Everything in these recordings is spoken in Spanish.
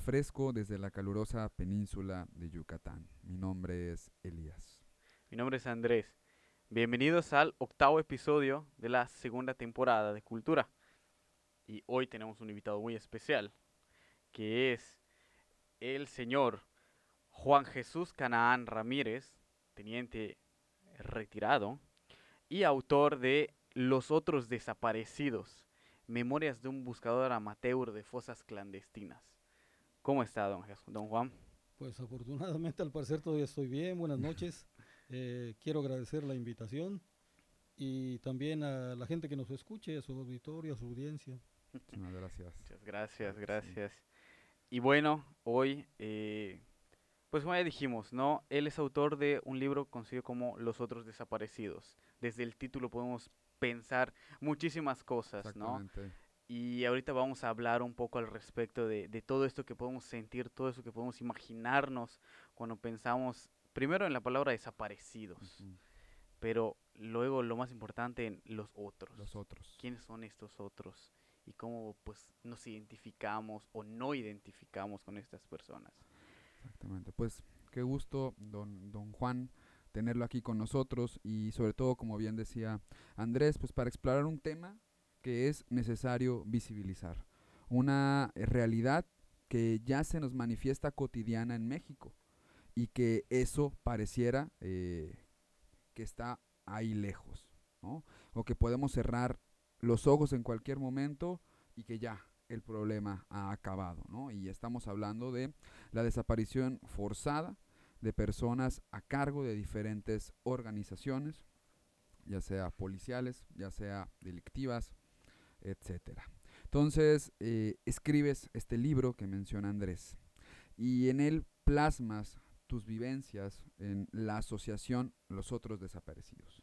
fresco desde la calurosa península de Yucatán. Mi nombre es Elías. Mi nombre es Andrés. Bienvenidos al octavo episodio de la segunda temporada de Cultura. Y hoy tenemos un invitado muy especial, que es el señor Juan Jesús Canaán Ramírez, teniente retirado y autor de Los otros desaparecidos, Memorias de un buscador amateur de fosas clandestinas. ¿Cómo está, don, don Juan? Pues afortunadamente al parecer todavía estoy bien. Buenas noches. Eh, quiero agradecer la invitación y también a la gente que nos escuche, a su auditorio, a su audiencia. Muchísimas gracias. Muchas gracias, Sí. gracias. Y bueno, hoy, eh, pues como ya dijimos, ¿no? Él es autor de un libro conocido como Los otros desaparecidos. Desde el título podemos pensar muchísimas cosas, ¿no? Y ahorita vamos a hablar un poco al respecto de, de todo esto que podemos sentir, todo eso que podemos imaginarnos cuando pensamos, primero en la palabra desaparecidos, pero luego lo más importante en los otros. Los otros. ¿Quiénes son estos otros? Y cómo pues nos identificamos o no identificamos con estas personas. Exactamente. Pues qué gusto, don, don Juan, tenerlo aquí con nosotros y sobre todo, como bien decía Andrés, pues para explorar un tema que es necesario visibilizar. Una eh, realidad que ya se nos manifiesta cotidiana en México y que eso pareciera eh, que está ahí lejos, ¿no? O que podemos cerrar los ojos en cualquier momento y que ya el problema ha acabado, ¿no? Y estamos hablando de la desaparición forzada de personas a cargo de diferentes organizaciones, ya sea policiales, ya sea delictivas, etcétera. Entonces, eh, escribes este libro que menciona Andrés y en él plasmas tus vivencias en la asociación Los Otros Desaparecidos,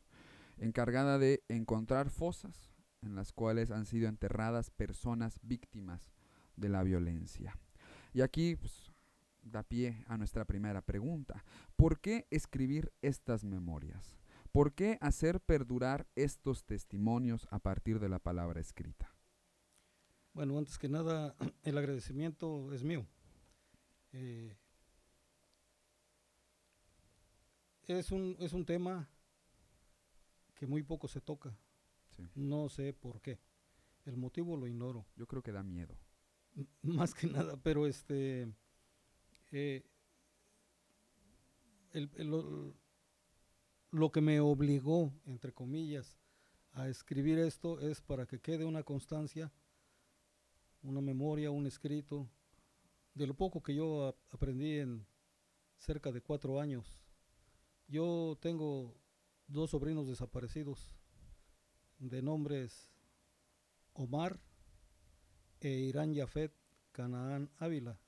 encargada de encontrar fosas en las cuales han sido enterradas personas víctimas de la violencia. Y aquí pues, da pie a nuestra primera pregunta. ¿Por qué escribir estas memorias? ¿Por qué hacer perdurar estos testimonios a partir de la palabra escrita? Bueno, antes que nada, el agradecimiento es mío. Eh, es, un, es un tema que muy poco se toca. Sí. No sé por qué. El motivo lo ignoro. Yo creo que da miedo. M- más que nada, pero este eh, el- el- lo, que me obligó, entre comillas, a escribir esto es para que quede una constancia, una memoria, un escrito, de lo poco que yo aprendí en cerca de cuatro años. Yo tengo dos sobrinos desaparecidos de nombres Omar e Irán Yafet Canaán Ávila.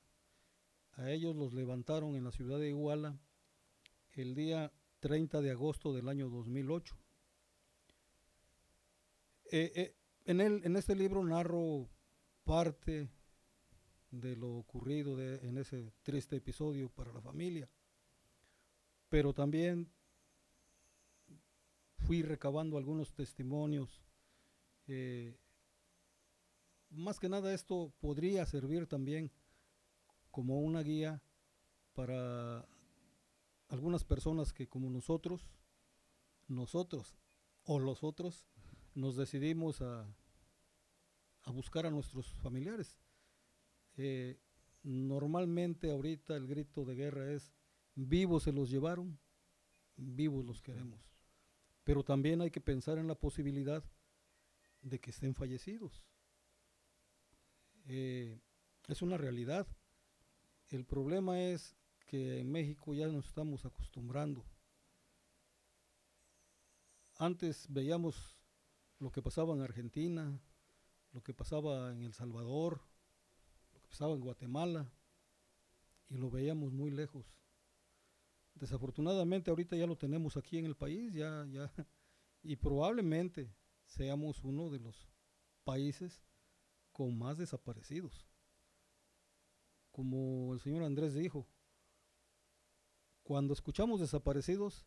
A ellos los levantaron en la ciudad de Iguala el día 30 de agosto del año 2008. Eh, eh, en, el, en este libro narro parte de lo ocurrido de- en ese triste episodio para la familia, pero también fui recabando algunos testimonios eh, más que nada esto podría servir también como una guía para algunas personas que como nosotros, nosotros o los otros, nos decidimos a, a buscar a nuestros familiares. Eh, normalmente ahorita el grito de guerra es vivos se los llevaron, vivos los queremos. Pero también hay que pensar en la posibilidad de que estén fallecidos. Eh, es una realidad. El problema es que en México ya nos estamos acostumbrando. Antes veíamos lo que pasaba en Argentina, lo que pasaba en El Salvador, lo que pasaba en Guatemala, y lo veíamos muy lejos. Desafortunadamente ahorita ya lo tenemos aquí en el país, ya, ya, y probablemente seamos uno de los países con más desaparecidos. Como el señor Andrés dijo, Cuando escuchamos desaparecidos,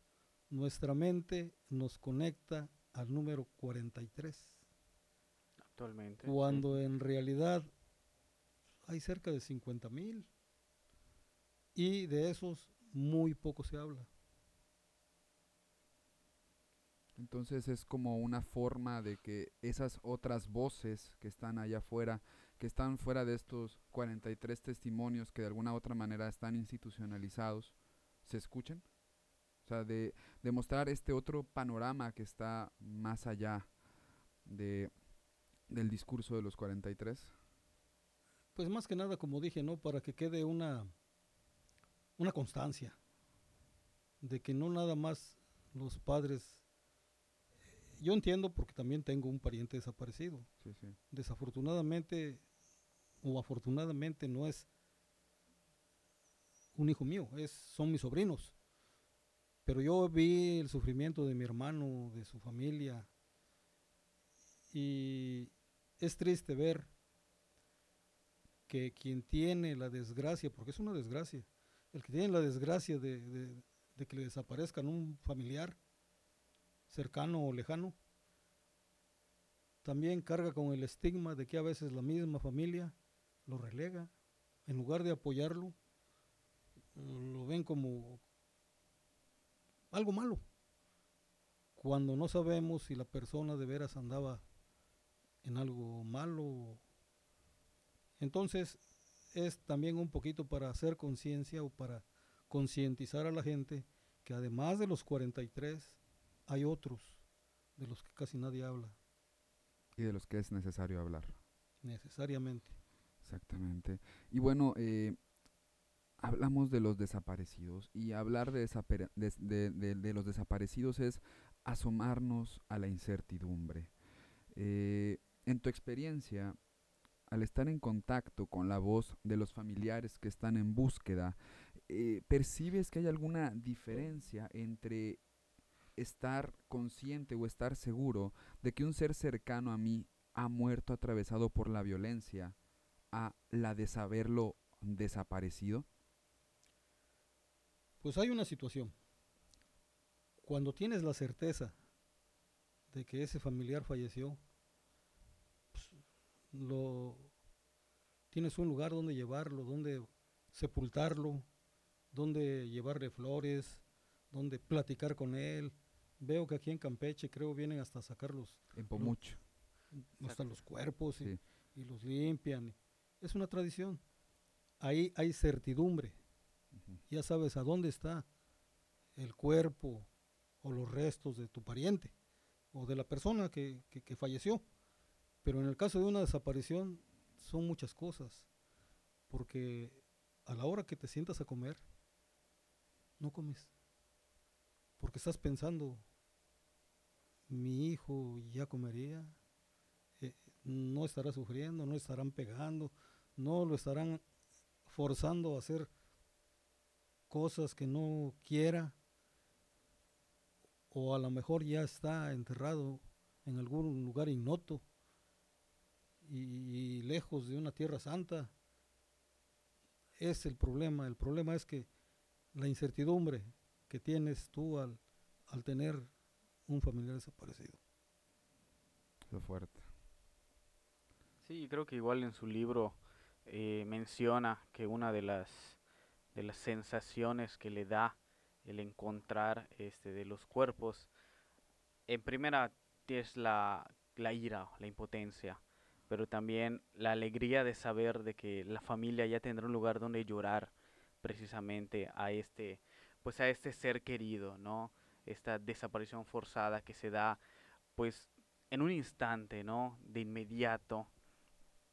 nuestra mente nos conecta al número 43, Actualmente. sí. cuando en realidad hay cerca de 50 mil y de esos muy poco se habla. Entonces es como una forma de que esas otras voces que están allá afuera, que están fuera de estos 43 testimonios que de alguna u otra manera están institucionalizados, se escuchen. O sea, de, de mostrar este otro panorama que está más allá de, del discurso de los 43. Pues más que nada, como dije, ¿no? Para que quede una, una constancia de que no nada más los padres... Yo entiendo porque también tengo un pariente desaparecido. Sí, sí. Desafortunadamente o afortunadamente no es un hijo mío, es, son mis sobrinos. Pero yo vi el sufrimiento de mi hermano, de su familia, y es triste ver que quien tiene la desgracia, porque es una desgracia, el que tiene la desgracia de, de- de que le desaparezcan un familiar cercano o lejano, también carga con el estigma de que a veces la misma familia lo relega, en lugar de apoyarlo, lo ven como algo malo, cuando no sabemos si la persona de veras andaba en algo malo. Entonces es también un poquito para hacer conciencia o para concientizar a la gente que además de los 43 hay otros de los que casi nadie habla Y de los que es necesario hablar. necesariamente. Exactamente. Y bueno, eh, hablamos de los desaparecidos y hablar de, de los desaparecidos es asomarnos a la incertidumbre. Eh, en tu experiencia, al estar en contacto con la voz de los familiares que están en búsqueda, eh, ¿percibes que hay alguna diferencia entre estar consciente o estar seguro de que un ser cercano a mí ha muerto atravesado por la violencia a la de saberlo desaparecido? Pues hay una situación. Cuando tienes la certeza de que ese familiar falleció, pues, lo tienes un lugar donde llevarlo, donde sepultarlo, donde llevarle flores, donde platicar con él. Veo que aquí en Campeche creo vienen hasta sacar los, En Pomucho. hasta Exacto. los cuerpos y, Sí. y los limpian. Es una tradición. Ahí hay certidumbre Ya sabes a dónde está el cuerpo o los restos de tu pariente o de la persona que, que- que falleció. Pero en el caso de una desaparición son muchas cosas, porque a la hora que te sientas a comer, no comes, porque estás pensando, mi hijo ya comería, Eh, no estará sufriendo, no estarán pegando, no lo estarán forzando a hacer cosas que no quiera o a lo mejor ya está enterrado en algún lugar ignoto y, y lejos de una tierra santa. Es el problema. El problema es que la incertidumbre que tienes tú al, al tener un familiar desaparecido. Lo fuerte. Sí, creo que igual en su libro eh, menciona que una de las de las sensaciones que le da el encontrar este de los cuerpos, en primera es la, la ira, la impotencia, pero también la alegría de saber de que la familia ya tendrá un lugar donde llorar precisamente a este pues a este ser querido, ¿no? Esta desaparición forzada que se da pues en un instante, ¿no? De inmediato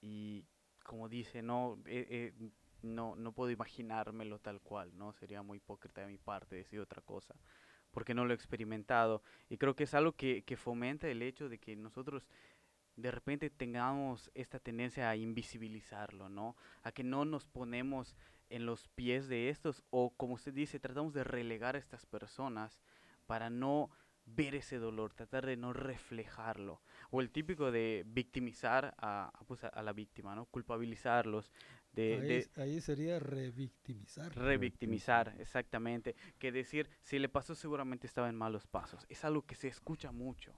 y como dice, no, Eh, eh, no, no puedo imaginármelo tal cual, ¿no? Sería muy hipócrita de mi parte decir otra cosa, porque no lo he experimentado. Y creo que es algo que, que fomenta el hecho de que nosotros de repente tengamos esta tendencia a invisibilizarlo, ¿no? A que no nos ponemos en los pies de estos, o como usted dice, tratamos de relegar a estas personas para no ver ese dolor, tratar de no reflejarlo. O el típico de victimizar a, pues, a la víctima, ¿no? Culpabilizarlos, de, ahí, de ahí sería revictimizar. revictimizar, exactamente, que decir, si le pasó seguramente estaba en malos pasos. Es algo que se escucha mucho.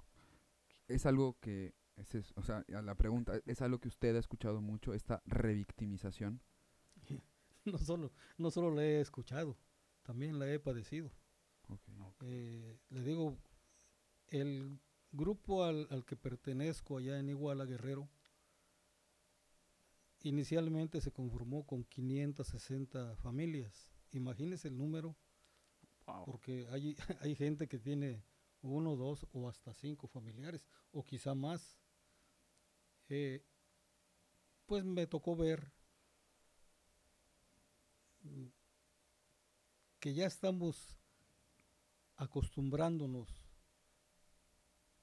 Es algo que, es es- o sea, a la pregunta, ¿es algo que usted ha escuchado mucho, esta revictimización? No solo, no solo la he escuchado, también la he padecido. Ok. Eh, le digo, el grupo al, al que pertenezco allá en Iguala Guerrero, inicialmente se conformó con 560 familias. Imagínese el número, Wow. porque hay, hay gente que tiene uno, dos o hasta cinco familiares, o quizá más. Eh, pues me tocó ver que ya estamos acostumbrándonos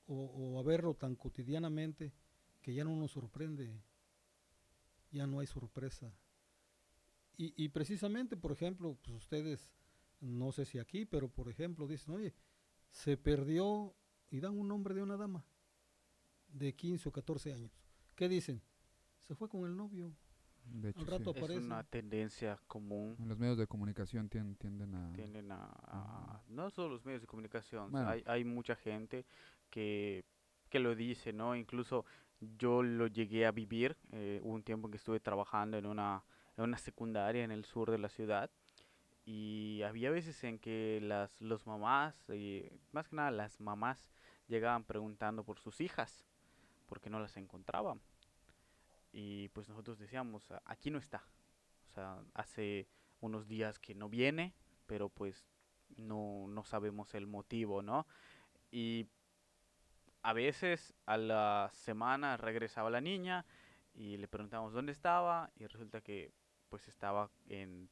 o, o a verlo tan cotidianamente que ya no nos sorprende, ya no hay sorpresa. Y, y precisamente, por ejemplo, pues ustedes, no sé si aquí, pero por ejemplo dicen, oye, se perdió y dan un nombre de una dama de 15 o 14 años. ¿Qué dicen? Se fue con el novio. De hecho, Al rato sí. Es aparece. una tendencia común. En los medios de comunicación tien- tienden a... Tienden a, a- no solo los medios de comunicación, Bueno. hay, hay mucha gente que, que lo dice, ¿no? Incluso yo lo llegué a vivir, eh, hubo un tiempo en que estuve trabajando en una, en una secundaria en el sur de la ciudad y había veces en que las los mamás, eh, más que nada las mamás, llegaban preguntando por sus hijas porque no las encontraban. Y pues nosotros decíamos, "A- aquí no está. O sea, hace unos días que no viene, pero pues no, no sabemos el motivo, ¿no? Y a veces a la semana regresaba la niña y le preguntamos dónde estaba y resulta que pues estaba en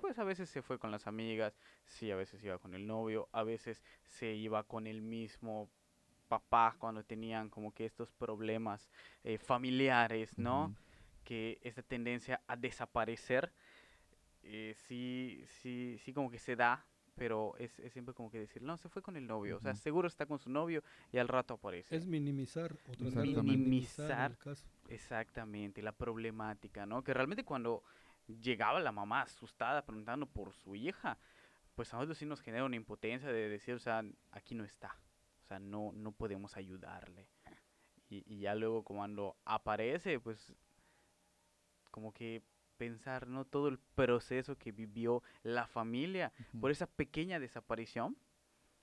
pues a veces se fue con las amigas, sí, a veces iba con el novio, a veces se iba con el mismo papá cuando tenían como que estos problemas eh, familiares, ¿no? Que esta tendencia a desaparecer eh, sí, sí, sí como que se da, pero es, es siempre como que decir, no, se fue con el novio, o sea, seguro está con su novio y al rato aparece. Es minimizar o tratar de Exactamente. minimizar el caso. Exactamente, la problemática, ¿no? Que realmente cuando llegaba la mamá asustada preguntando por su hija, pues a nosotros sí nos genera una impotencia de decir, o sea, aquí no está, o sea, no, no podemos ayudarle. Y, y ya luego cuando aparece, pues como que pensar, ¿no? Todo el proceso que vivió la familia por esa pequeña desaparición.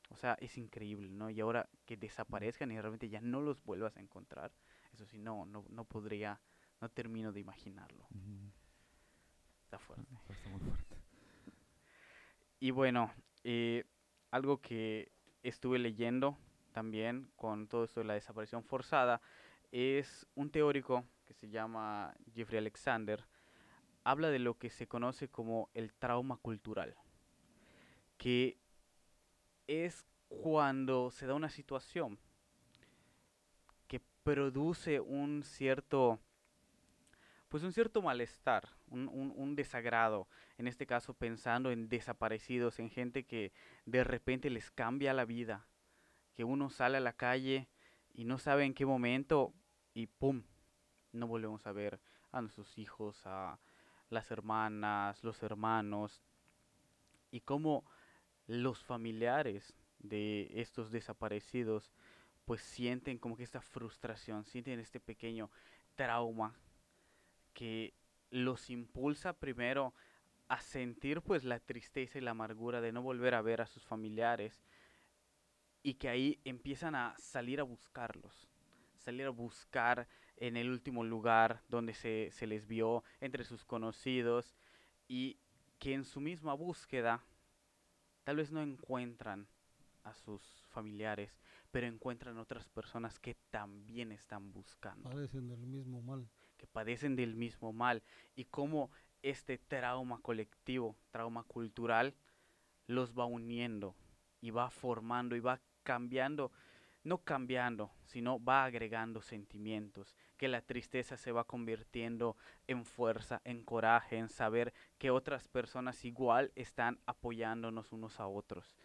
O sea, es increíble, ¿no? Y ahora que desaparezcan y realmente ya no los vuelvas a encontrar, eso sí, no, no, no podría, no termino de imaginarlo. Está fuerte. Está- está muy fuerte. Y bueno, eh, algo que estuve leyendo también con todo esto de la desaparición forzada es un teórico que se llama Jeffrey Alexander. Habla de lo que se conoce como el trauma cultural, que es cuando se da una situación que produce un cierto, pues un cierto malestar, un, un- un desagrado en este caso pensando en desaparecidos, en gente que de repente les cambia la vida, que uno sale a la calle y no sabe en qué momento y ¡pum! No volvemos a ver a nuestros hijos, a las hermanas, los hermanos, y cómo los familiares de estos desaparecidos pues sienten como que esta frustración, sienten este pequeño trauma que los impulsa primero a sentir pues la tristeza y la amargura de no volver a ver a sus familiares y que ahí empiezan a salir a buscarlos, salir a buscar en el último lugar donde se, se les vio entre sus conocidos y que en su misma búsqueda tal vez no encuentran a sus familiares, pero encuentran otras personas que también están buscando Padecen del mismo mal. que padecen del mismo mal y cómo este trauma colectivo, trauma cultural, los va uniendo y va formando y va cambiando, no cambiando, sino va agregando sentimientos, que la tristeza se va convirtiendo en fuerza, en coraje, en saber que otras personas igual están apoyándonos unos a otros.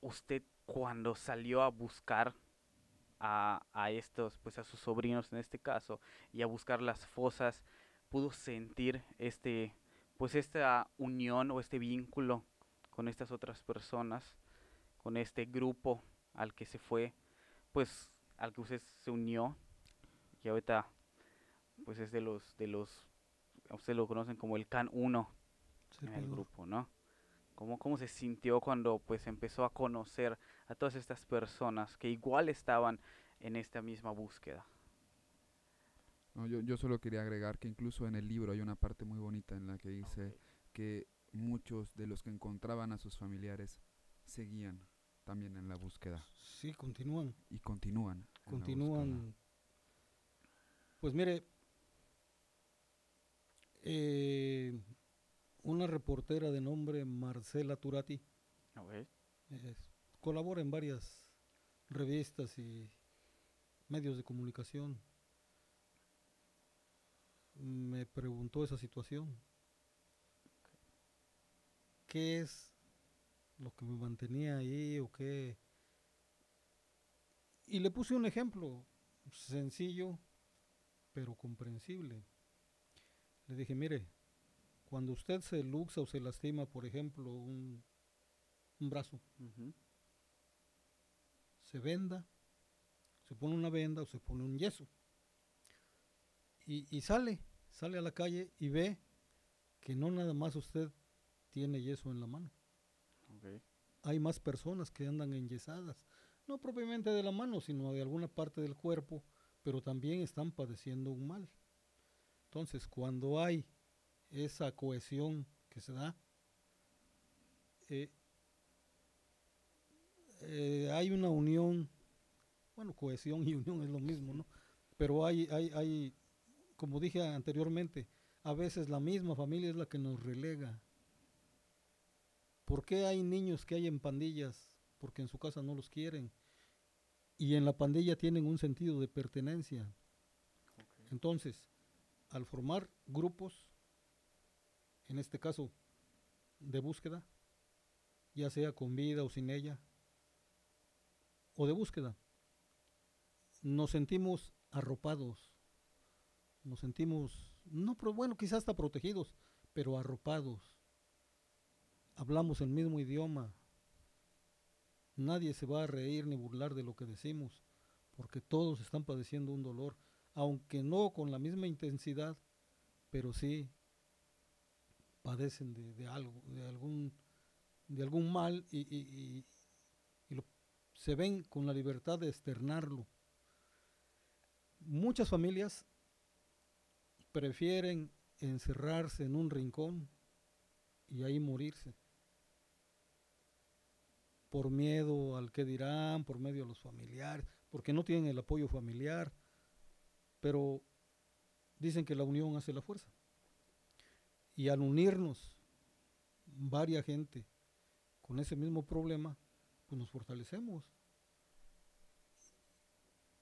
Usted cuando salió a buscar a, estos, pues a sus sobrinos en este caso, y a buscar las fosas, pudo sentir este, pues esta unión o este vínculo con estas otras personas, con este grupo al que se fue, pues al que usted se unió y ahorita pues es de los de los ustedes lo conocen como el Can 1 en el servidor. grupo, ¿no? ¿Cómo, ¿Cómo se sintió cuando pues empezó a conocer a todas estas personas que igual estaban en esta misma búsqueda? No, yo, yo solo quería agregar que incluso en el libro hay una parte muy bonita en la que dice que muchos de los que encontraban a sus familiares seguían también en la búsqueda Sí, continúan. y continúan. continúan. Pues mire, eh, una reportera de nombre Marcela Turati eh, colabora en varias revistas y medios de comunicación. Me preguntó esa situación. ¿Qué es lo que me mantenía ahí o qué? Y le puse un ejemplo sencillo, pero comprensible. Le dije, mire, cuando usted se luxa o se lastima, por ejemplo, un, un brazo, se venda, se pone una venda o se pone un yeso. Y, y sale, sale a la calle y ve que no nada más usted tiene yeso en la mano. Hay más personas que andan enyesadas, no propiamente de la mano, sino de alguna parte del cuerpo, pero también están padeciendo un mal. Entonces, cuando hay esa cohesión que se da, eh, eh, hay una unión, bueno, cohesión y unión es lo mismo, ¿no? Pero hay, hay, hay, como dije anteriormente, a veces la misma familia es la que nos relega. ¿Por qué hay niños que hay en pandillas? Porque en su casa no los quieren. Y en la pandilla tienen un sentido de pertenencia. Entonces, al formar grupos, en este caso de búsqueda, ya sea con vida o sin ella, o de búsqueda, nos sentimos arropados, nos sentimos, no, pero bueno, quizás hasta protegidos, pero arropados. Hablamos el mismo idioma. Nadie se va a reír ni burlar de lo que decimos, porque todos están padeciendo un dolor, aunque no con la misma intensidad, pero sí padecen de, algo, de algún, de algún mal y, se ven con la libertad de externarlo. Muchas familias prefieren encerrarse en un rincón y ahí morirse por miedo al que dirán, por medio de los familiares, porque no tienen el apoyo familiar, pero dicen que la unión hace la fuerza. Y al unirnos varia gente con ese mismo problema, pues nos fortalecemos.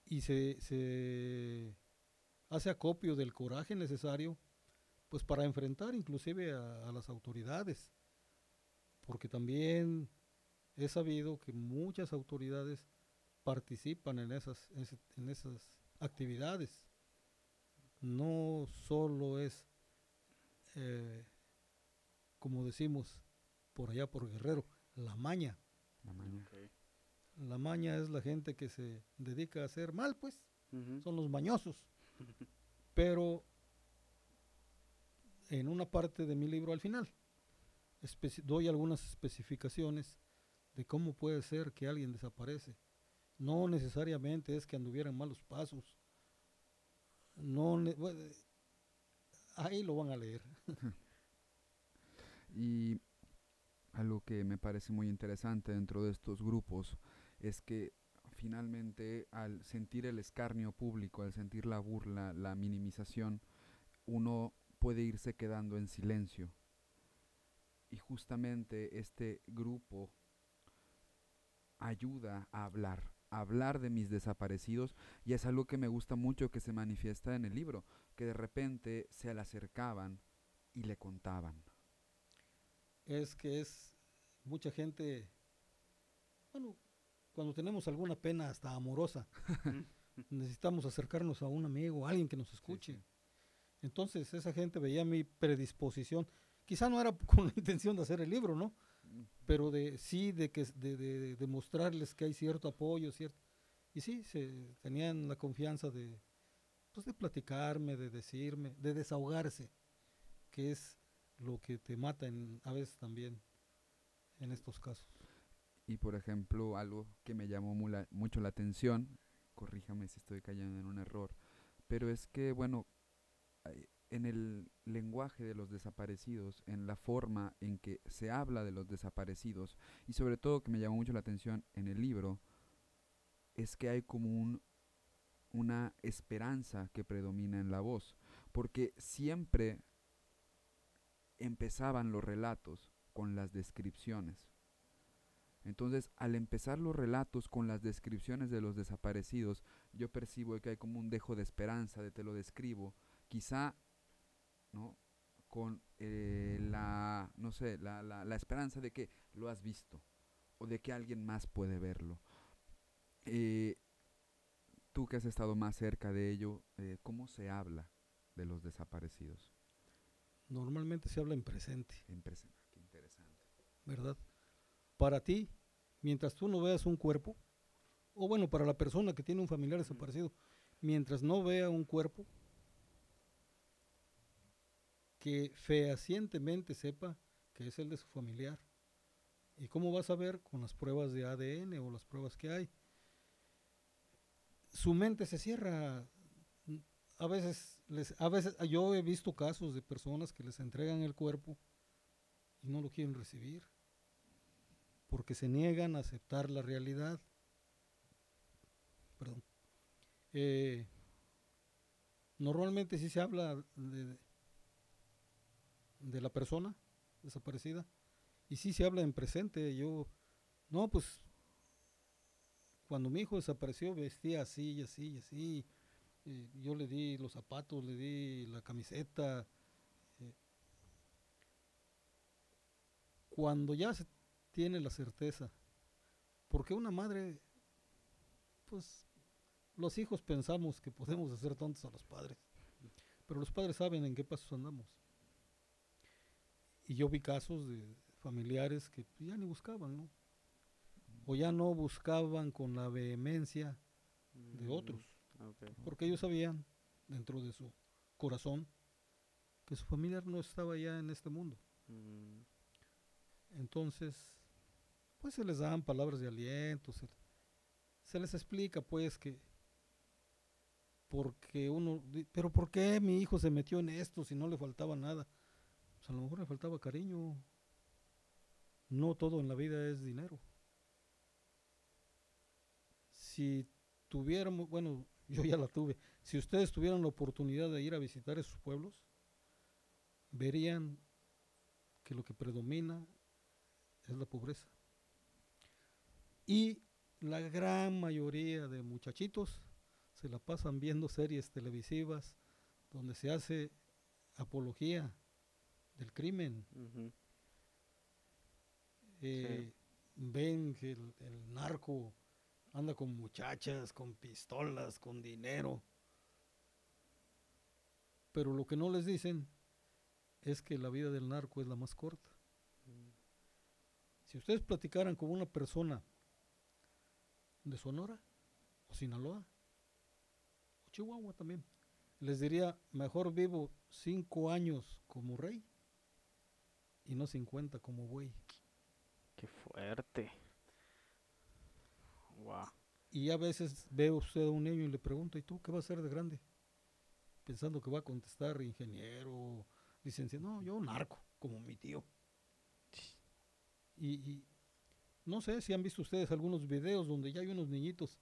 Y se, se hace acopio del coraje necesario pues para enfrentar inclusive a, a las autoridades. Porque también he sabido que muchas autoridades participan en esas, en esas actividades. No solo es, eh, como decimos por allá por Guerrero, la maña. La maña. Ok. La maña es la gente que se dedica a hacer mal, pues, son los mañosos. Pero en una parte de mi libro al final doy algunas especificaciones de cómo puede ser que alguien desaparece. No necesariamente es que anduviera en malos pasos. No, ahí lo van a leer. Y algo que me parece muy interesante dentro de estos grupos es que finalmente al sentir el escarnio público, al sentir la burla, la minimización, uno puede irse quedando en silencio. Y justamente este grupo ayuda a hablar, a hablar de mis desaparecidos y es algo que me gusta mucho que se manifiesta en el libro, que de repente se le acercaban y le contaban. es que es mucha gente, bueno, cuando tenemos alguna pena hasta amorosa, necesitamos acercarnos a un amigo, a alguien que nos escuche. sí. Entonces esa gente veía mi predisposición. Quizá no era con la intención de hacer el libro, ¿no? Pero de sí, de que de, de- de mostrarles que hay cierto apoyo, cierto. Y sí, se tenían la confianza de, pues, de platicarme, de decirme, de desahogarse, que es lo que te mata en, a veces también en estos casos. Y por ejemplo, algo que me llamó mu la- mucho la atención, corríjame si estoy cayendo en un error, pero es que, bueno, en el lenguaje de los desaparecidos, en la forma en que se habla de los desaparecidos, y sobre todo que me llamó mucho la atención en el libro, es que hay como un, una esperanza que predomina en la voz, porque siempre empezaban los relatos con las descripciones. Entonces, al empezar los relatos con las descripciones de los desaparecidos, yo percibo que hay como un dejo de esperanza, de te lo describo, quizá, ¿no? Con eh, la, no sé, la, la, la esperanza de que lo has visto o de que alguien más puede verlo. Eh, tú que has estado más cerca de ello, eh, ¿cómo se habla de los desaparecidos? Normalmente se habla en presente. En presente, qué interesante. ¿verdad? Para ti, mientras tú no veas un cuerpo, o bueno, para la persona que tiene un familiar desaparecido, mientras no vea un cuerpo, que fehacientemente sepa que es el de su familiar. ¿Y cómo vas a ver? Con las pruebas de ADN o las pruebas que hay. Su mente se cierra. A veces, les, a veces yo he visto casos de personas que les entregan el cuerpo y no lo quieren recibir porque se niegan a aceptar la realidad. Perdón. Eh, normalmente sí se habla de, de la persona desaparecida y sí se habla en presente. Yo, no, pues cuando mi hijo desapareció vestía así y así y así. yo le di los zapatos, le di la camiseta. eh. Cuando ya se tiene la certeza. Porque una madre, pues los hijos pensamos que podemos hacer tontos a los padres, pero los padres saben en qué pasos andamos. Y yo vi casos de familiares que ya ni buscaban, ¿no? O ya no buscaban con la vehemencia de Mm, otros, porque ellos sabían dentro de su corazón que su familiar no estaba ya en este mundo. Mm, Entonces, pues se les dan palabras de aliento, se, se les explica pues que porque uno, pero ¿por qué mi hijo se metió en esto si no le faltaba nada? A lo mejor le faltaba cariño. No todo en la vida es dinero. Si tuviéramos, bueno, yo ya la tuve, si ustedes tuvieran la oportunidad de ir a visitar esos pueblos, verían que lo que predomina es la pobreza. Y la gran mayoría de muchachitos se la pasan viendo series televisivas donde se hace apología del crimen. Eh, Ven que el, el narco anda con muchachas, con pistolas, con dinero. Pero lo que no les dicen es que la vida del narco es la más corta. Si ustedes platicaran con una persona de Sonora o Sinaloa o Chihuahua también, les diría, mejor vivo cinco años como rey y no 50 como buey. Qué fuerte. Wow. Y a veces ve usted a un niño y le pregunta, ¿y tú qué vas a ser de grande? Pensando que va a contestar ingeniero, licenciado. No, yo narco, como mi tío. Y, y no sé si han visto ustedes algunos videos donde ya hay unos niñitos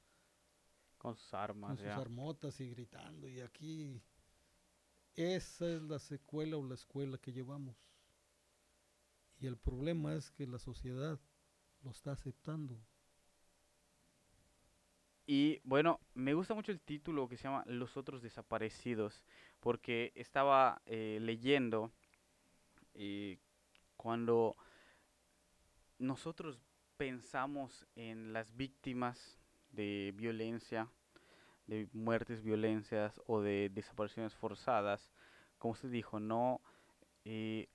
Con sus con armas, sus ya. armotas y gritando. Y aquí, esa es la secuela o la escuela que llevamos. Y el problema es que la sociedad lo está aceptando. Y bueno, me gusta mucho el título que se llama Los otros desaparecidos, porque estaba eh, leyendo eh, cuando nosotros pensamos en las víctimas de violencia, de muertes, violencias o de desapariciones forzadas, como usted dijo, no eh,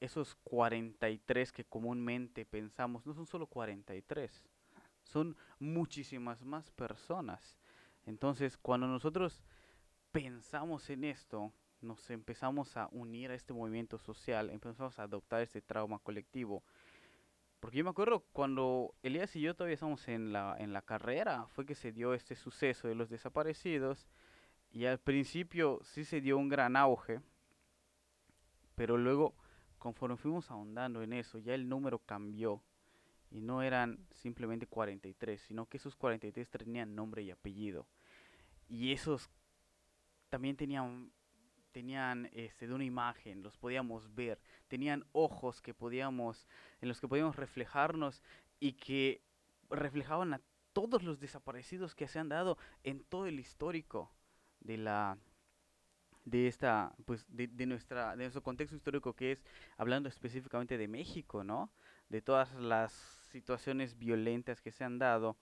esos 43 que comúnmente pensamos, no son solo 43, son muchísimas más personas. Entonces, cuando nosotros pensamos en esto, nos empezamos a unir a este movimiento social, empezamos a adoptar este trauma colectivo. Porque yo me acuerdo cuando Elías y yo todavía estábamos en la, en la carrera, fue que se dio este suceso de los desaparecidos. Y al principio sí se dio un gran auge, pero luego, conforme fuimos ahondando en eso, ya el número cambió. Y no eran simplemente 43, sino que esos 43 tenían nombre y apellido. Y esos también tenían tenían este, de una imagen, los podíamos ver, tenían ojos que podíamos, en los que podíamos reflejarnos y que reflejaban a todos los desaparecidos que se han dado en todo el histórico de la de esta pues de, nuestra de nuestro contexto histórico que es hablando específicamente de México no de todas las situaciones violentas que se han dado.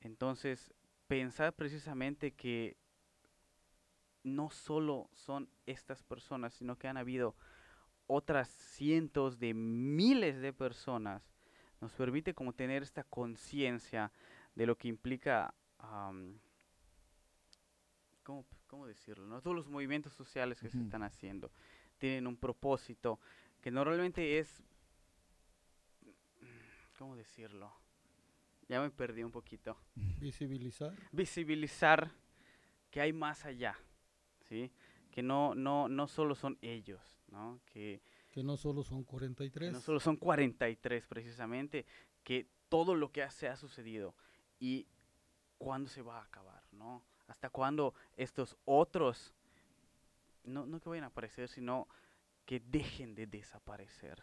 Entonces pensar precisamente que no solo son estas personas, sino que han habido otras cientos de miles de personas, nos permite como tener esta conciencia de lo que implica, am, ¿cómo, cómo decirlo? no? Todos los movimientos sociales que se Ujú. están haciendo tienen un propósito que normalmente es, ¿cómo decirlo? Ya me perdí un poquito Visibilizar. visibilizar que hay más allá, ¿sí? Que no, no, no solo son ellos, ¿no? Que, que no solo son que 43. no solo son 43 precisamente, que todo lo que se ha sucedido y cuándo se va a acabar, ¿no? Hasta cuándo estos otros, no, no que vayan a aparecer, sino que dejen de desaparecer.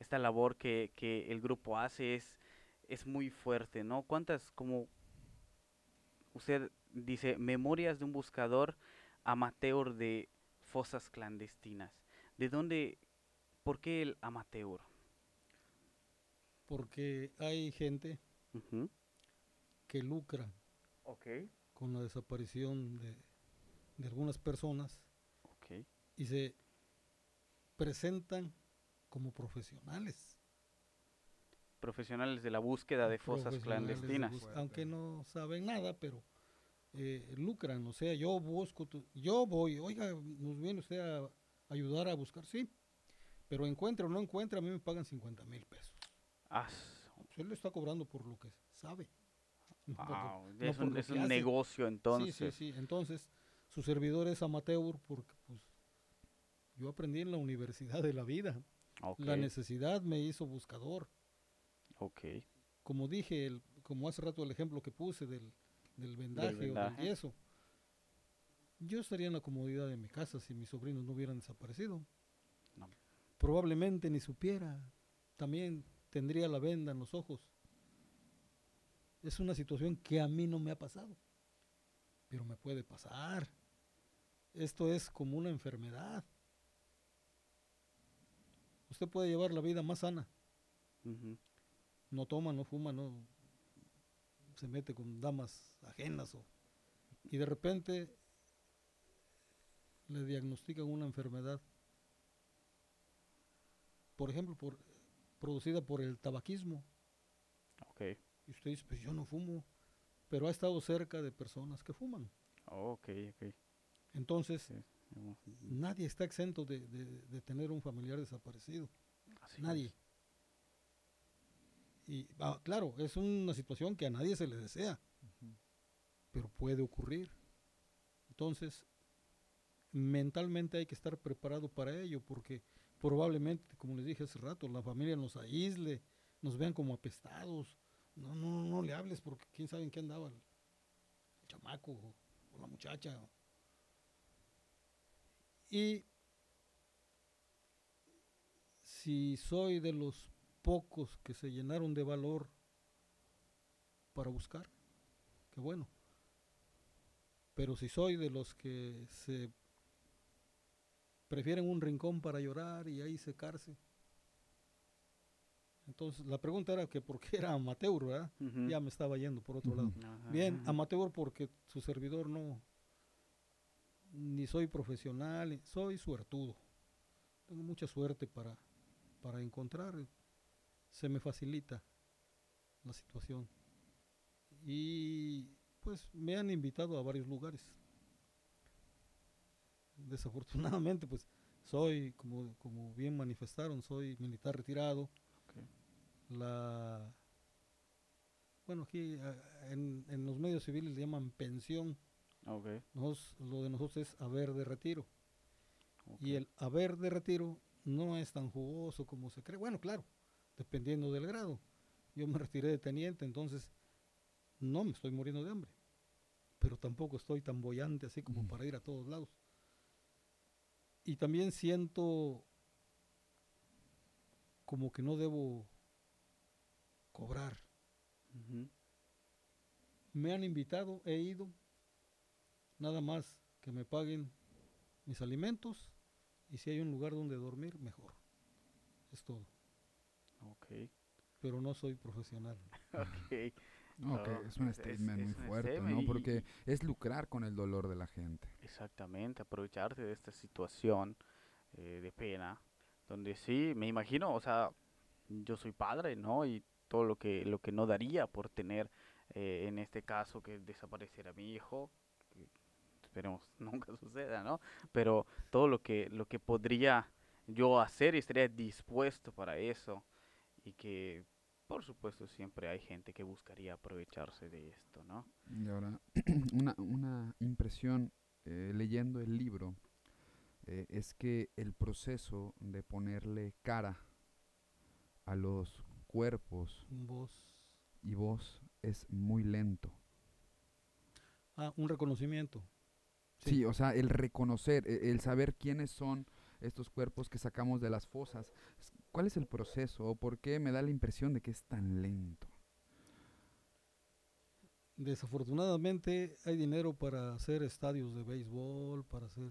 Esta labor que, que el grupo hace es, es muy fuerte, ¿no? ¿Cuántas, como usted dice, memorias de un buscador amateur de fosas clandestinas? ¿De dónde, por qué el amateur? Porque hay gente que lucra Ok, con la desaparición de, de algunas personas y se presentan como profesionales. Profesionales de la búsqueda de fosas de clandestinas. aunque no saben nada, pero eh, lucran. O sea, yo busco, tu- yo voy, oiga, nos viene usted a ayudar a buscar, sí, pero encuentra o no encuentra, a mí me pagan 50 mil pesos. Ah, s- Pues él le está cobrando por lo que sabe. Wow, no es un, es un negocio entonces. Sí, sí, sí. Entonces, su servidor es amateur porque pues yo aprendí en la universidad de la vida. Ok, La necesidad me hizo buscador. ok. Como dije, el- como hace rato el ejemplo que puse del, del vendaje, o del vendaje. yeso. Yo estaría en la comodidad de mi casa si mis sobrinos no hubieran desaparecido. No. Probablemente ni supiera. También tendría la venda en los ojos. Es una situación que a mí no me ha pasado, pero me puede pasar. Esto es como una enfermedad. Usted puede llevar la vida más sana. No toma, no fuma, no se mete con damas ajenas o, y de repente le diagnostican una enfermedad. Por ejemplo, por, producida por el tabaquismo. Ok, Y usted dice, pues yo no fumo, pero ha estado cerca de personas que fuman. ok, ok. Entonces, Sí, nadie está exento de, de- de tener un familiar desaparecido. así Nadie. es. Y ah, claro, es una situación que a nadie se le desea, pero puede ocurrir. Entonces, mentalmente hay que estar preparado para ello, porque probablemente, como les dije hace rato, la familia nos aísle, nos vean como apestados. No, no, no le hables porque quién sabe en qué andaba el, chamaco o, o la muchacha. Y si soy de los pocos que se llenaron de valor para buscar, qué bueno. Pero si soy de los que se prefieren un rincón para llorar y ahí secarse. Entonces, la pregunta era que por qué era amateur, ¿verdad? Ya me estaba yendo por otro lado. Bien, amateur porque su servidor no ni soy profesional, soy suertudo. Tengo mucha suerte para, para encontrar, se me facilita la situación. Y pues me han invitado a varios lugares. Desafortunadamente, pues soy, como, como bien manifestaron, soy militar retirado. La bueno, aquí a- en, en los medios civiles le llaman pensión. Ok. Nos- lo de nosotros es haber de retiro. Y el haber de retiro no es tan jugoso como se cree. Bueno, claro, dependiendo del grado. Yo me retiré de teniente, entonces no me estoy muriendo de hambre. Pero tampoco estoy tan bollante así como Ujú. para ir a todos lados. Y también siento como que no debo cobrar. Me han invitado, he ido, nada más que me paguen mis alimentos y si hay un lugar donde dormir, mejor. Es todo. Ok. Pero no soy profesional. Ok. Ok, Oh, es un es- es- statement muy fuerte, ¿no? Porque es lucrar con el dolor de la gente. Exactamente, aprovecharte de esta situación eh, de pena, donde sí, me imagino, o sea, yo soy padre, ¿no? Y todo lo que, lo que no daría por tener, eh, en este caso, que desapareciera mi hijo, esperemos nunca suceda, ¿no? Pero todo lo que, lo que podría yo hacer y estaría dispuesto para eso, y que, por supuesto, siempre hay gente que buscaría aprovecharse de esto, ¿no? Y ahora, una, una impresión eh, leyendo el libro eh, es que el proceso de ponerle cara a los cuerpos Vos. y voz es muy lento. Ah, un reconocimiento. Sí, Sí. o sea, el reconocer, e- el saber quiénes son estos cuerpos que sacamos de las fosas. ¿Cuál es el proceso o por qué me da la impresión de que es tan lento? Desafortunadamente hay dinero para hacer estadios de béisbol, para hacer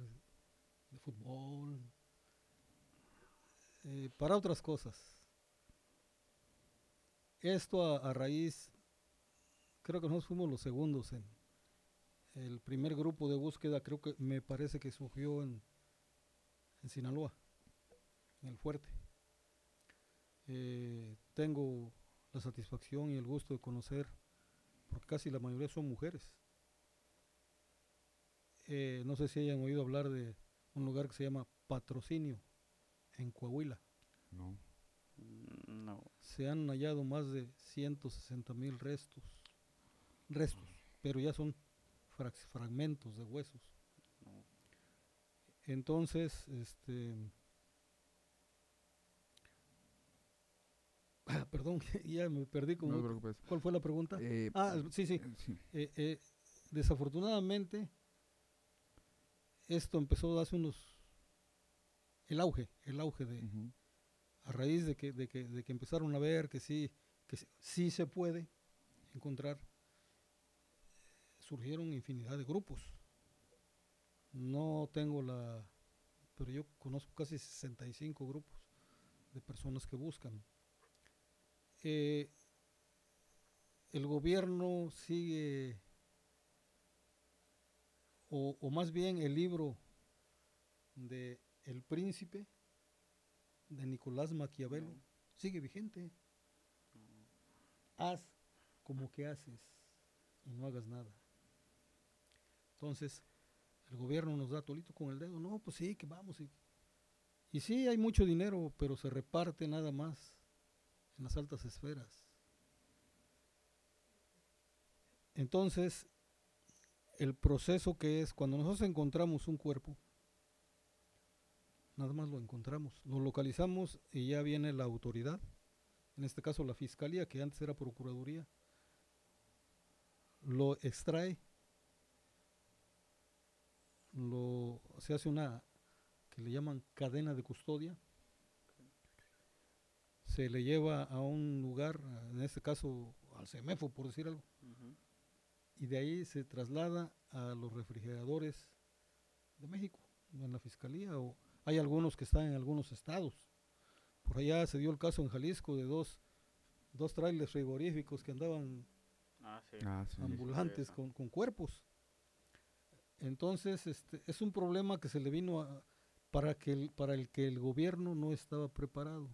de fútbol, eh, para otras cosas. Esto a, raíz, creo que nosotros fuimos los segundos en el primer grupo de búsqueda, creo que me parece que surgió en, en Sinaloa, en el fuerte. Eh, tengo la satisfacción y el gusto de conocer porque casi la mayoría son mujeres. Eh, no sé si hayan oído hablar de un lugar que se llama Patrocinio, en Coahuila. ¿no? Mm, No. Se han hallado más de 160 mil restos, restos, pero ya son fragmentos de huesos. No. Entonces, este... Ah, perdón, ya me perdí con... No preocupes. ¿Cuál fue la pregunta? Eh, Ah, sí, sí. eh, sí. Eh, eh, desafortunadamente, esto empezó hace unos. El auge, el auge de. A raíz de que, de que, de que empezaron a ver que sí, que sí, se puede encontrar, surgieron infinidad de grupos. No tengo la. Pero yo conozco casi 65 grupos de personas que buscan. Eh, el gobierno sigue, o, o más bien el libro de El Príncipe de Nicolás Maquiavelo sigue vigente. Haz como que haces y no hagas nada. Entonces, el gobierno nos da tolito con el dedo. No, pues sí, que vamos. Y, y sí, hay mucho dinero, pero se reparte nada más en las altas esferas. Entonces, el proceso que es cuando nosotros encontramos un cuerpo, nada más lo encontramos, lo localizamos y ya viene la autoridad, en este caso la fiscalía, que antes era procuraduría, lo extrae, lo, se hace una que le llaman cadena de custodia, se le lleva a un lugar, en este caso al CEMEFO, por decir algo, y de ahí se traslada a los refrigeradores de México, en la fiscalía, o hay algunos que están en algunos estados. Por allá se dio el caso en Jalisco de dos, dos trailers frigoríficos que andaban Ah, sí. Ah, sí. ambulantes con, con cuerpos. Entonces, este, es un problema que se le vino a, para, que el, para el que el gobierno no estaba preparado.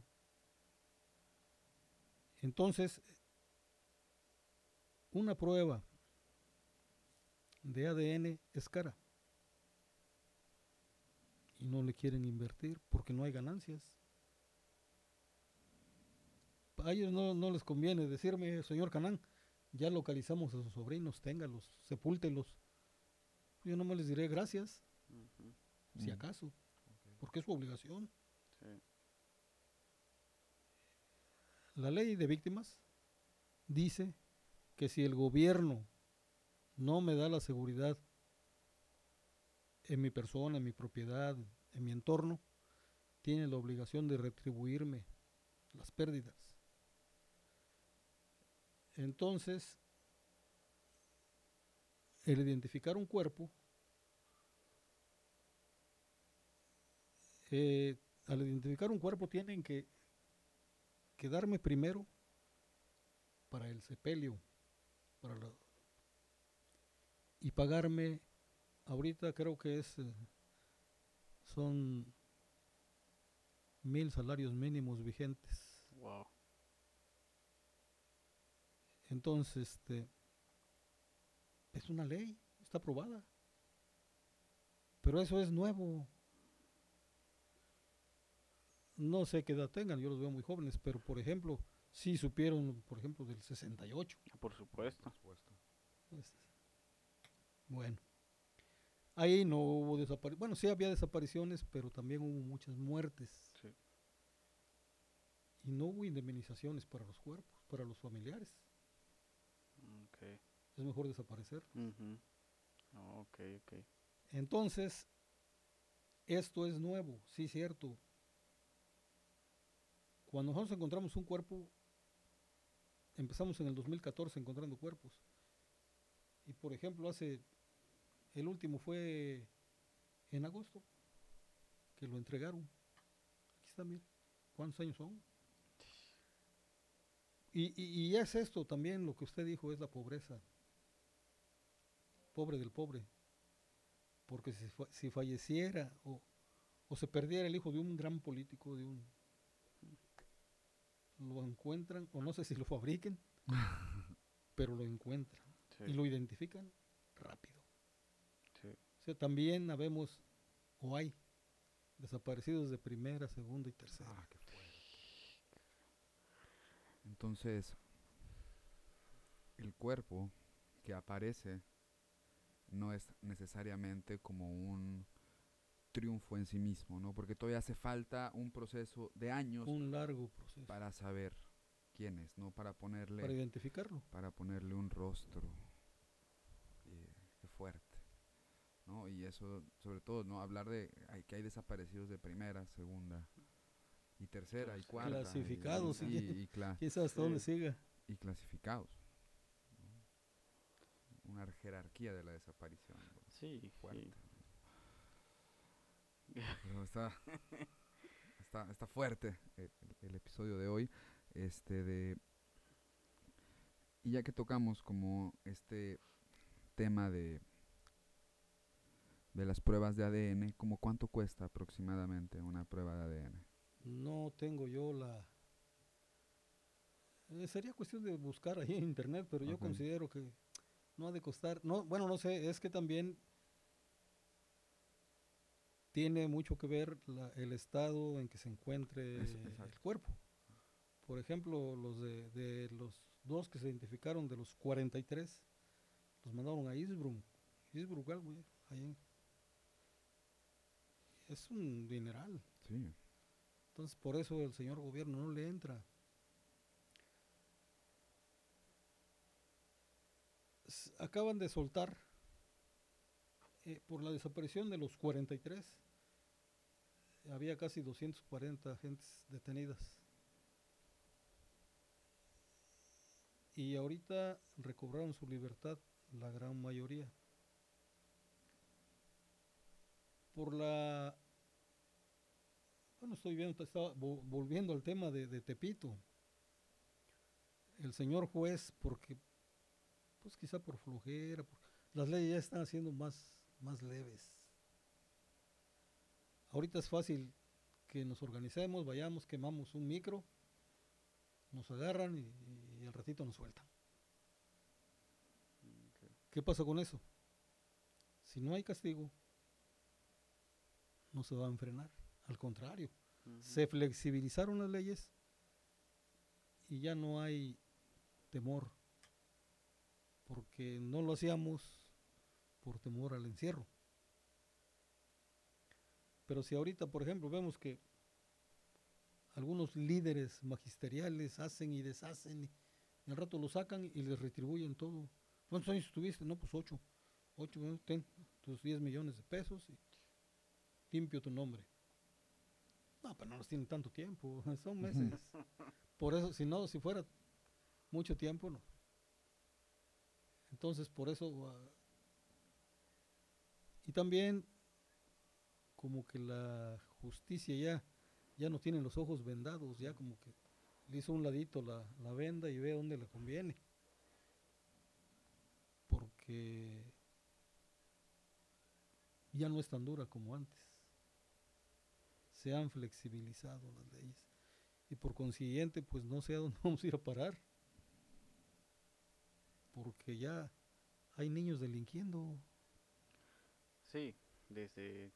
Entonces, una prueba de ADN es cara. Y no le quieren invertir porque no hay ganancias. A ellos no, no les conviene decirme, señor Canán, ya localizamos a sus sobrinos, téngalos, sepúltelos. Yo no me les diré gracias, si acaso, porque es su obligación. sí. La ley de víctimas dice que si el gobierno no me da la seguridad en mi persona, en mi propiedad, en mi entorno, tiene la obligación de retribuirme las pérdidas. Entonces, el identificar un cuerpo, eh, al identificar un cuerpo tienen que quedarme primero para el sepelio para la- y pagarme ahorita creo que es eh, son mil salarios mínimos vigentes Wow. entonces este es una ley está aprobada pero eso es nuevo no sé qué edad tengan yo los veo muy jóvenes pero por ejemplo sí supieron por ejemplo del 68 Por supuesto. Por supuesto. Pues, bueno, ahí no hubo desapariciones. Bueno, sí había desapariciones, pero también hubo muchas muertes. Sí. Y no hubo indemnizaciones para los cuerpos, para los familiares. Es mejor desaparecer. Ujú. Ok, ok. Entonces, esto es nuevo, sí, cierto. Cuando nosotros encontramos un cuerpo, empezamos en el 2014 encontrando cuerpos. Y por ejemplo, hace, el último fue en agosto, que lo entregaron. Aquí está, mire, ¿cuántos años son? Y, y, y es esto también, lo que usted dijo, es la pobreza. Pobre del pobre porque si, fa- si falleciera o, o se perdiera el hijo de un gran político, de un lo encuentran, o no sé si lo fabriquen, pero lo encuentran Sí. y lo identifican rápido. Sí. O sea, también habemos o hay desaparecidos de primera, segunda y tercera. Ah, qué fuerte. Entonces, el cuerpo que aparece no es necesariamente como un triunfo en sí mismo, ¿no? Porque todavía hace falta un proceso de años Un largo proceso para, para saber quién es, ¿no? Para ponerle, identificarlo. para ponerle un rostro. Eh, qué fuerte. ¿No? Y eso, sobre todo, ¿no? Hablar de hay, que hay desaparecidos de primera, segunda y tercera y cuarta. y- Clasificados, y, y cla- ¿Quién sabe hasta dónde Sí. siga? y clasificados. ¿no? Una jerarquía de la desaparición. ¿no? Sí, Fuerte. sí. Pero está, está, está fuerte el, el episodio de hoy. Este de. Y ya que tocamos como este tema de de las pruebas de ADN, como cuánto cuesta aproximadamente una prueba de ADN. No tengo yo la... eh, sería cuestión de buscar ahí en internet, pero yo considero que no ha de costar... No, bueno, no sé, es que también tiene mucho que ver la- el estado en que se encuentre el cuerpo. Por ejemplo, los de, de los dos que se identificaron de los 43, los mandaron a Innsbruck. Innsbruck, algo, eh, ahí en- Es un dineral. Sí. Entonces, por eso el señor gobierno no le entra. S- Acaban de soltar, eh, por la desaparición de los 43, había casi 240 gentes detenidas. Y ahorita recobraron su libertad la gran mayoría. Por la bueno, estoy viendo, estaba volviendo al tema de, de Tepito. El señor juez, porque, pues quizá por flojera, por- las leyes ya están haciendo más, más leves. Ahorita es fácil que nos organicemos, vayamos, quemamos un micro, nos agarran y, y al ratito nos sueltan. ¿Qué pasa con eso? Si no hay castigo, no se va a enfrenar. Al contrario, se flexibilizaron las leyes y ya no hay temor, porque no lo hacíamos por temor al encierro. Pero si ahorita, por ejemplo, vemos que algunos líderes magisteriales hacen y deshacen, y al rato lo sacan y les retribuyen todo. ¿Cuántos años estuviste? No, pues ocho. Ocho, ten tus 10 millones de pesos y limpio tu nombre. No, pero no los tienen tanto tiempo, son meses. Por eso, si no, si fuera mucho tiempo, no. Entonces, por eso. ah, y también, como que la justicia ya, ya no tiene los ojos vendados, ya como que le hizo un ladito la, la venda y ve dónde le conviene. Porque ya no es tan dura como antes. Se han flexibilizado las leyes. Y por consiguiente, pues no sé a dónde vamos a ir a parar. Porque ya hay niños delinquiendo. Sí, desde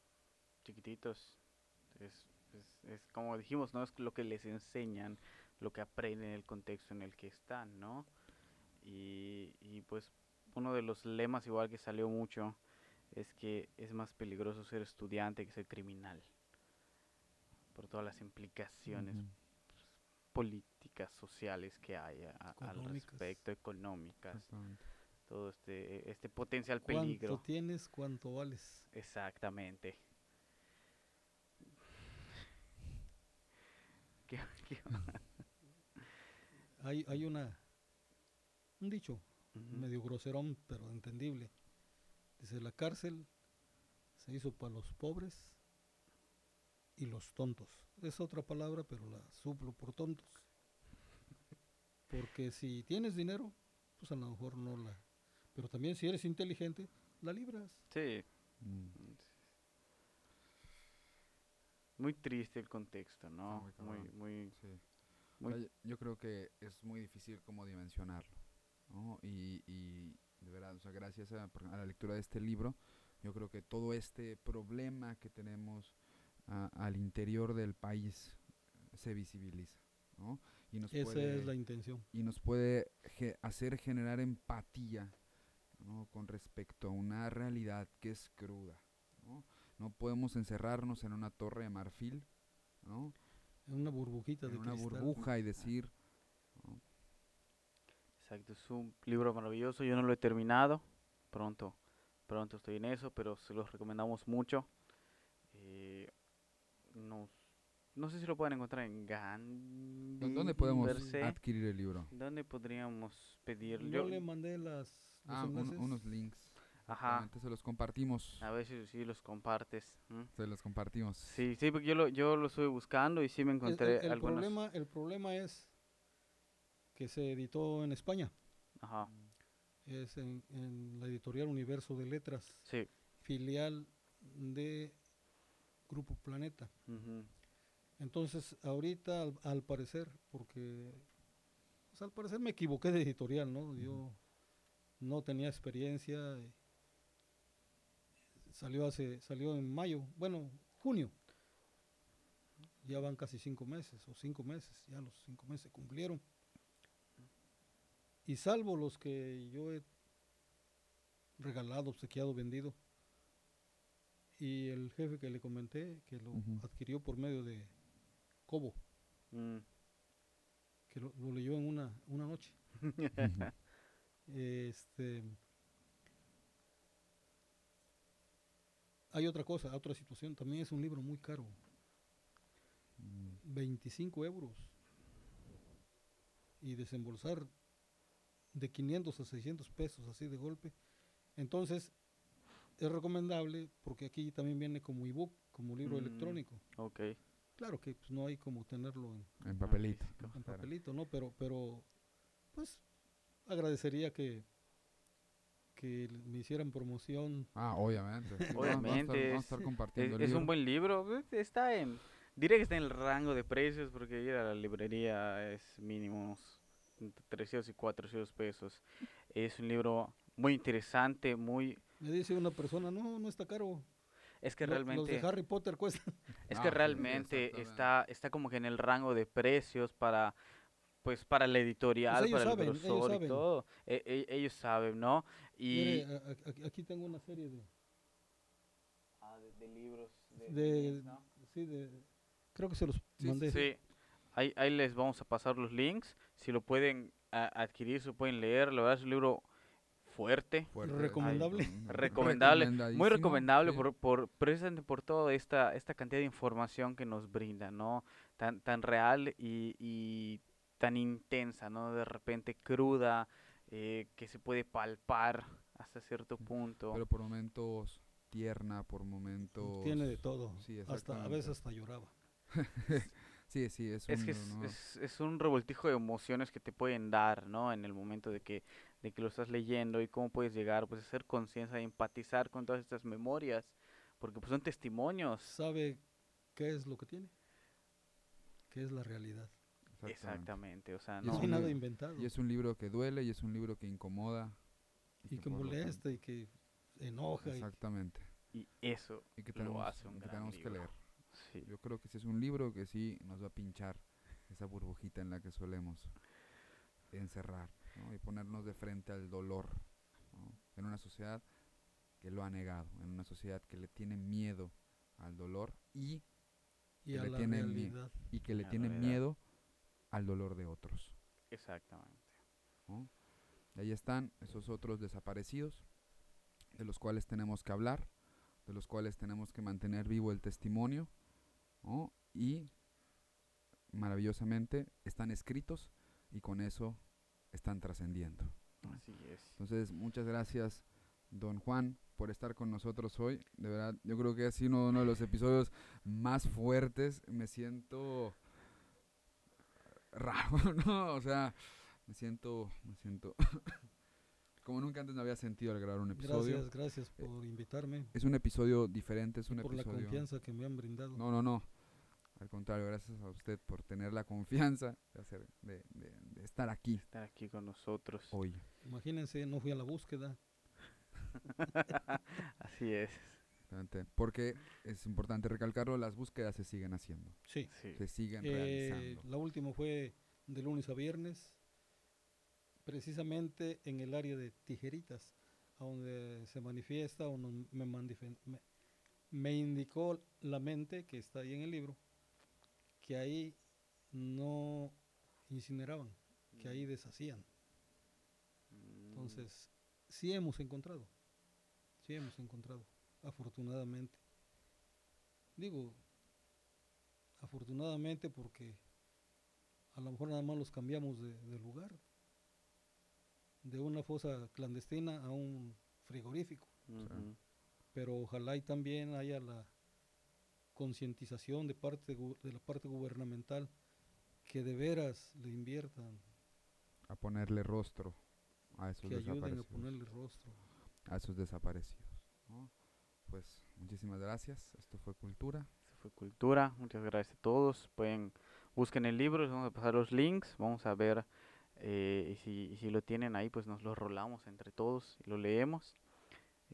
chiquititos. Es, es, como dijimos, ¿no? Es lo que les enseñan, lo que aprenden en el contexto en el que están, ¿no? Y, y pues uno de los lemas igual que salió mucho es que es más peligroso ser estudiante que ser criminal. Por todas las implicaciones Ujú. políticas, sociales que hay a- al respecto, económicas, todo este, este potencial ¿Cuánto peligro. tienes? ¿Cuánto vales? Exactamente. ¿Qué- qué- Hay, hay una un dicho medio groserón, pero entendible. Dice, la cárcel se hizo para los pobres y los tontos. Es otra palabra, pero la suplo por tontos. Porque si tienes dinero, pues a lo mejor no la... Pero también si eres inteligente, la libras. Sí, Mm. muy triste el contexto, ¿no? Muy, muy, Sí. yo- creo que es muy difícil como dimensionarlo, ¿no? Y, y de verdad, o sea, gracias a la lectura de este libro, yo creo que todo este problema que tenemos ah, al interior del país se visibiliza, ¿no? Y nos Esa puede, es la intención. y nos puede ge- hacer generar empatía, ¿no? Con respecto a una realidad que es cruda, ¿no? No podemos encerrarnos en una torre de marfil, ¿no? En una burbujita en de una cristal. burbuja y decir, Exacto, es un libro maravilloso. Yo no lo he terminado. Pronto, pronto estoy en eso, pero se los recomendamos mucho. Eh, nos- no sé si lo pueden encontrar en Gandhi. ¿dó- ¿dónde podemos Verse. adquirir el libro? ¿Dónde podríamos pedir? Yo le mandé las, los Ah, un- unos links. Ajá. Se los compartimos. A ver si, si los compartes. Se los compartimos. Sí, sí, porque yo lo, yo lo estuve buscando y sí me El- encontré el, el algunos. problema, el problema es que se editó en España. Ajá, Es en, en la editorial Universo de Letras, sí. filial de Grupo Planeta. Entonces, ahorita, al, al parecer, porque pues, al parecer me equivoqué de editorial, ¿no? Yo no tenía experiencia. y Salió hace, salió en mayo, bueno, junio. Ya van casi cinco meses, o cinco meses, ya los cinco meses se cumplieron. Y salvo los que yo he regalado, obsequiado, vendido, y el jefe que le comenté, que lo adquirió por medio de Cobo, Mm. que lo, lo leyó en una, una noche. Este, hay otra cosa, otra situación. También es un libro muy caro, Mm, 25 euros. Y desembolsar de 500 a 600 pesos así de golpe. Entonces, es recomendable porque aquí también viene como ebook, como libro Mm. electrónico. Ok. Claro que pues, no hay como tenerlo en, En papelito. físico. en claro. papelito, ¿no? Pero, pero, pues, agradecería que que me hicieran promoción. Ah, obviamente. sí, vamos- vamos a estar- Obviamente, Vamos a estar es- compartiendo Es, el es un buen libro. Está en. Diré que está en el rango de precios porque ir a la librería es mínimo unos entre 300 y 400 pesos. Es un libro muy interesante, muy. Me dice una persona, no, no está caro. Es que Lo- realmente. Los de Harry Potter cuestan. Es que realmente está, está como que en el rango de precios para pues para la editorial, ellos para saben, el grosor y saben. todo. E- e- ellos saben, ¿no? Y Mire, a- a- aquí- tengo una serie de, Ah, de, de libros de, sí, de, creo que se los sí, mandé. Sí, ahí, ahí les vamos a pasar los links. Si lo pueden a- adquirir, se pueden leer. La verdad es un libro fuerte, Fuerte, Recomendable. recomendable, muy recomendable sí. por, por precisamente por toda esta, esta cantidad de información que nos brinda, ¿no? Tan, tan real y, y tan intensa, ¿no? De repente cruda, eh, que se puede palpar hasta cierto punto. Pero por momentos tierna, por momentos... Tiene de todo. Sí, hasta a veces hasta lloraba. Sí, sí, es, es un que es, ¿no? es- es un revoltijo de emociones que te pueden dar, ¿no? En el momento de que, de que lo estás leyendo y cómo puedes llegar, pues, a hacer conciencia, a empatizar con todas estas memorias, porque pues son testimonios. ¿Sabe qué es lo que tiene? ¿Qué es la realidad? Exactamente, o sea, Y No, es un nada libro- inventado. Y es un libro que duele y es un libro que incomoda. y que lo tanto- molesta y que enoja. y- Exactamente. y eso Y que lo tenemos, hace un que gran tenemos que libro. leer. Sí. Yo creo que sí es un libro que sí nos va a pinchar esa burbujita en la que solemos encerrar ¿no? y ponernos de frente al dolor ¿no? en una sociedad que lo ha negado, en una sociedad que le tiene miedo al dolor y, y que a le la tiene mi- realidad. y que le La tiene realidad. miedo al dolor de otros. Exactamente. ¿no? Y ahí están esos otros desaparecidos, de los cuales tenemos que hablar, de los cuales tenemos que mantener vivo el testimonio, ¿no? y maravillosamente están escritos y con eso están trascendiendo. Así es. Entonces, muchas gracias, don Juan, por estar con nosotros hoy. De verdad, yo creo que ha sido uno de los episodios más fuertes. Me siento raro, ¿no? O sea, me siento, me siento como nunca antes me había sentido al grabar un episodio. Gracias, gracias por invitarme, Es un episodio diferente, es un por la episodio. confianza que me han brindado. No, no, no. Al contrario, gracias a usted por tener la confianza de, hacer, de, de- de estar aquí Estar aquí con nosotros. hoy. Imagínense, no fui a la búsqueda. Así es. Exactamente, Porque es importante recalcarlo, las búsquedas se siguen haciendo, Sí. Sí. se siguen Eh, realizando. la última fue de lunes a viernes, precisamente en el área de Tijeritas, a donde se manifiesta o me, me, me indicó la mente, que está ahí en el libro, que ahí no incineraban, que ahí deshacían. Mm, Entonces, sí hemos encontrado, sí hemos encontrado, afortunadamente. Digo, afortunadamente porque a lo mejor nada más los cambiamos de, de lugar, de una fosa clandestina a un frigorífico, pero ojalá y también haya la concientización de parte gu- de la parte gubernamental que de veras le inviertan, a ponerle rostro a esos que ayuden a desaparecidos. ponerle rostro. A esos desaparecidos. ¿no? Pues muchísimas gracias. Esto fue Cultura. Fue Cultura. Muchas gracias a todos. Pueden busquen el libro, les vamos a pasar los links. Vamos a ver eh, y si, y si lo tienen ahí, pues nos lo rolamos entre todos y lo leemos.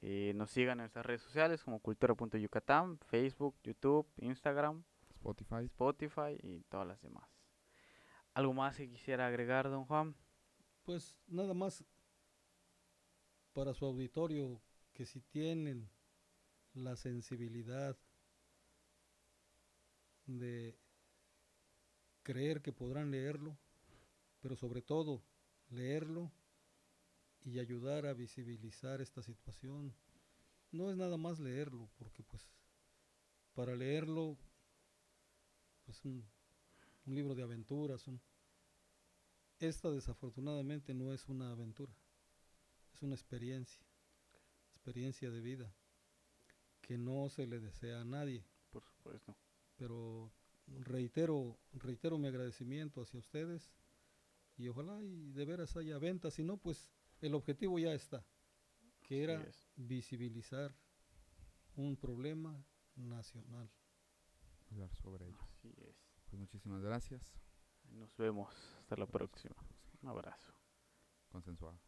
Eh, nos sigan en nuestras redes sociales como cultura.yucatán, Facebook, YouTube, Instagram, Spotify. Spotify y todas las demás. ¿Algo más que quisiera agregar, don Juan? Pues nada más para su auditorio que si tienen la sensibilidad de creer que podrán leerlo, pero sobre todo leerlo y ayudar a visibilizar esta situación. No es nada más leerlo, porque pues para leerlo, pues un, un libro de aventuras, un, esta desafortunadamente no es una aventura, es una experiencia, experiencia de vida que no se le desea a nadie, Por supuesto. pero reitero, reitero mi agradecimiento hacia ustedes y ojalá y de veras haya ventas, si no pues el objetivo ya está. que Así era es. visibilizar un problema nacional. Hablar sobre ello. Así es. Pues muchísimas gracias. Nos vemos. Hasta la próxima. Un abrazo. Consensuado.